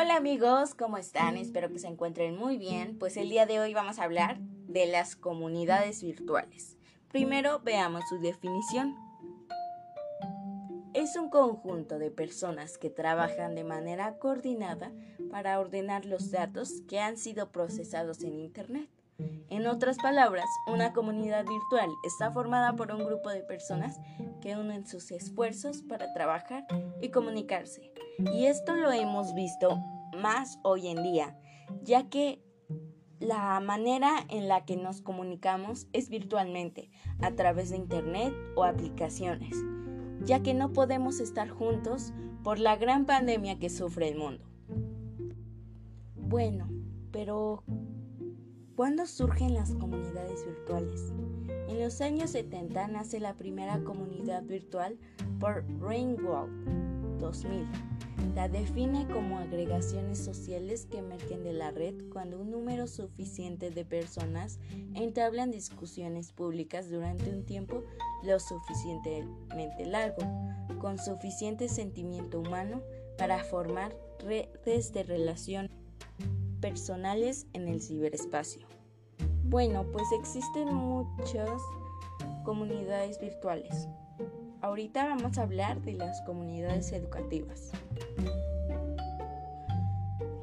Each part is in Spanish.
Hola amigos, ¿cómo están? Espero que se encuentren muy bien. Pues el día de hoy vamos a hablar de las comunidades virtuales. Primero veamos su definición. Es un conjunto de personas que trabajan de manera coordinada para ordenar los datos que han sido procesados en Internet. En otras palabras, una comunidad virtual está formada por un grupo de personas que unen sus esfuerzos para trabajar y comunicarse. Y esto lo hemos visto más hoy en día, ya que la manera en la que nos comunicamos es virtualmente, a través de Internet o aplicaciones, ya que no podemos estar juntos por la gran pandemia que sufre el mundo. Bueno, pero ¿Cuándo surgen las comunidades virtuales? En los años 70 nace la primera comunidad virtual por Ringwald 2000. La define como agregaciones sociales que emergen de la red cuando un número suficiente de personas entablan discusiones públicas durante un tiempo lo suficientemente largo, con suficiente sentimiento humano para formar redes de relación personales en el ciberespacio. Bueno, pues existen muchas comunidades virtuales. Ahorita vamos a hablar de las comunidades educativas.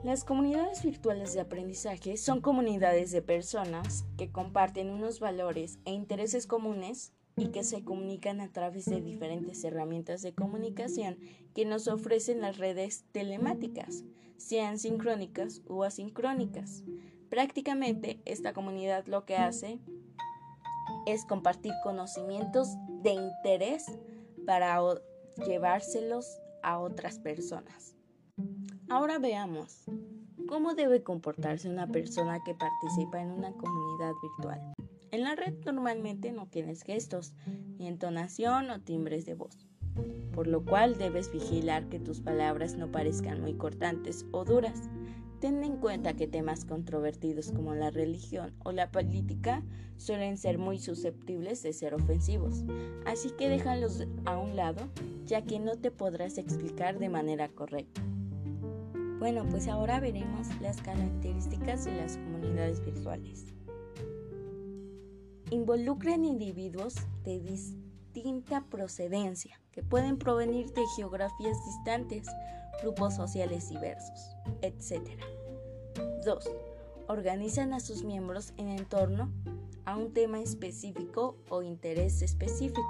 Las comunidades virtuales de aprendizaje son comunidades de personas que comparten unos valores e intereses comunes y que se comunican a través de diferentes herramientas de comunicación que nos ofrecen las redes telemáticas, sean sincrónicas o asincrónicas. Prácticamente esta comunidad lo que hace es compartir conocimientos de interés para llevárselos a otras personas. Ahora veamos cómo debe comportarse una persona que participa en una comunidad virtual. En la red normalmente no tienes gestos, ni entonación o timbres de voz, por lo cual debes vigilar que tus palabras no parezcan muy cortantes o duras. Ten en cuenta que temas controvertidos como la religión o la política suelen ser muy susceptibles de ser ofensivos, así que déjalos a un lado ya que no te podrás explicar de manera correcta. Bueno, pues ahora veremos las características de las comunidades virtuales involucran individuos de distinta procedencia, que pueden provenir de geografías distantes, grupos sociales diversos, etc. 2. Organizan a sus miembros en torno a un tema específico o interés específico,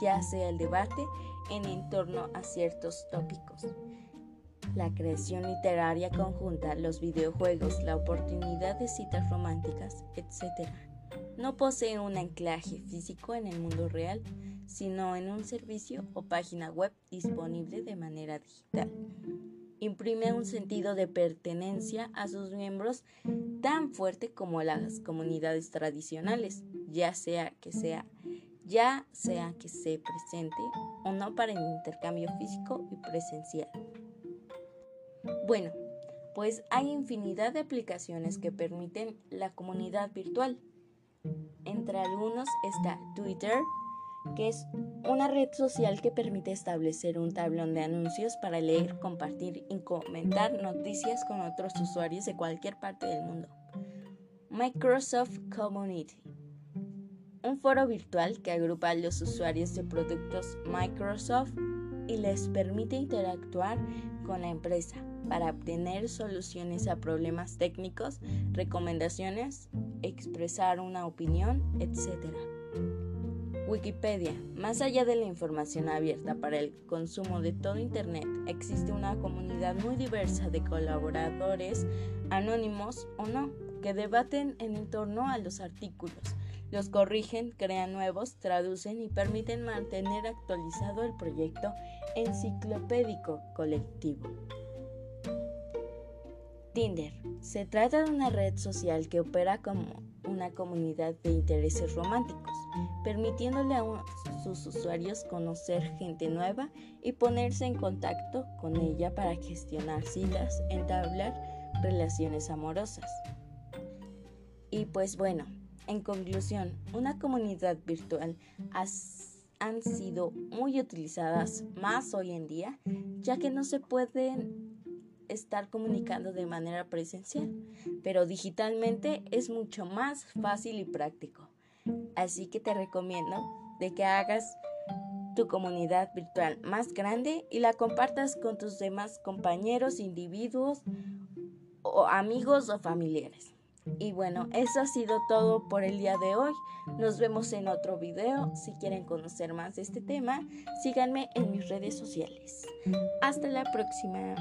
ya sea el debate en torno a ciertos tópicos. La creación literaria conjunta, los videojuegos, la oportunidad de citas románticas, etc no posee un anclaje físico en el mundo real, sino en un servicio o página web disponible de manera digital. Imprime un sentido de pertenencia a sus miembros tan fuerte como las comunidades tradicionales, ya sea que sea ya sea que se presente o no para el intercambio físico y presencial. Bueno, pues hay infinidad de aplicaciones que permiten la comunidad virtual. Entre algunos está Twitter, que es una red social que permite establecer un tablón de anuncios para leer, compartir y comentar noticias con otros usuarios de cualquier parte del mundo. Microsoft Community, un foro virtual que agrupa a los usuarios de productos Microsoft y les permite interactuar con la empresa para obtener soluciones a problemas técnicos, recomendaciones, expresar una opinión, etc. Wikipedia. Más allá de la información abierta para el consumo de todo Internet, existe una comunidad muy diversa de colaboradores, anónimos o no, que debaten en torno a los artículos, los corrigen, crean nuevos, traducen y permiten mantener actualizado el proyecto enciclopédico colectivo. Tinder. Se trata de una red social que opera como una comunidad de intereses románticos, permitiéndole a sus usuarios conocer gente nueva y ponerse en contacto con ella para gestionar citas, entablar relaciones amorosas. Y pues bueno, en conclusión, una comunidad virtual han sido muy utilizadas más hoy en día, ya que no se pueden estar comunicando de manera presencial, pero digitalmente es mucho más fácil y práctico. Así que te recomiendo de que hagas tu comunidad virtual más grande y la compartas con tus demás compañeros, individuos o amigos o familiares. Y bueno, eso ha sido todo por el día de hoy. Nos vemos en otro video. Si quieren conocer más de este tema, síganme en mis redes sociales. Hasta la próxima.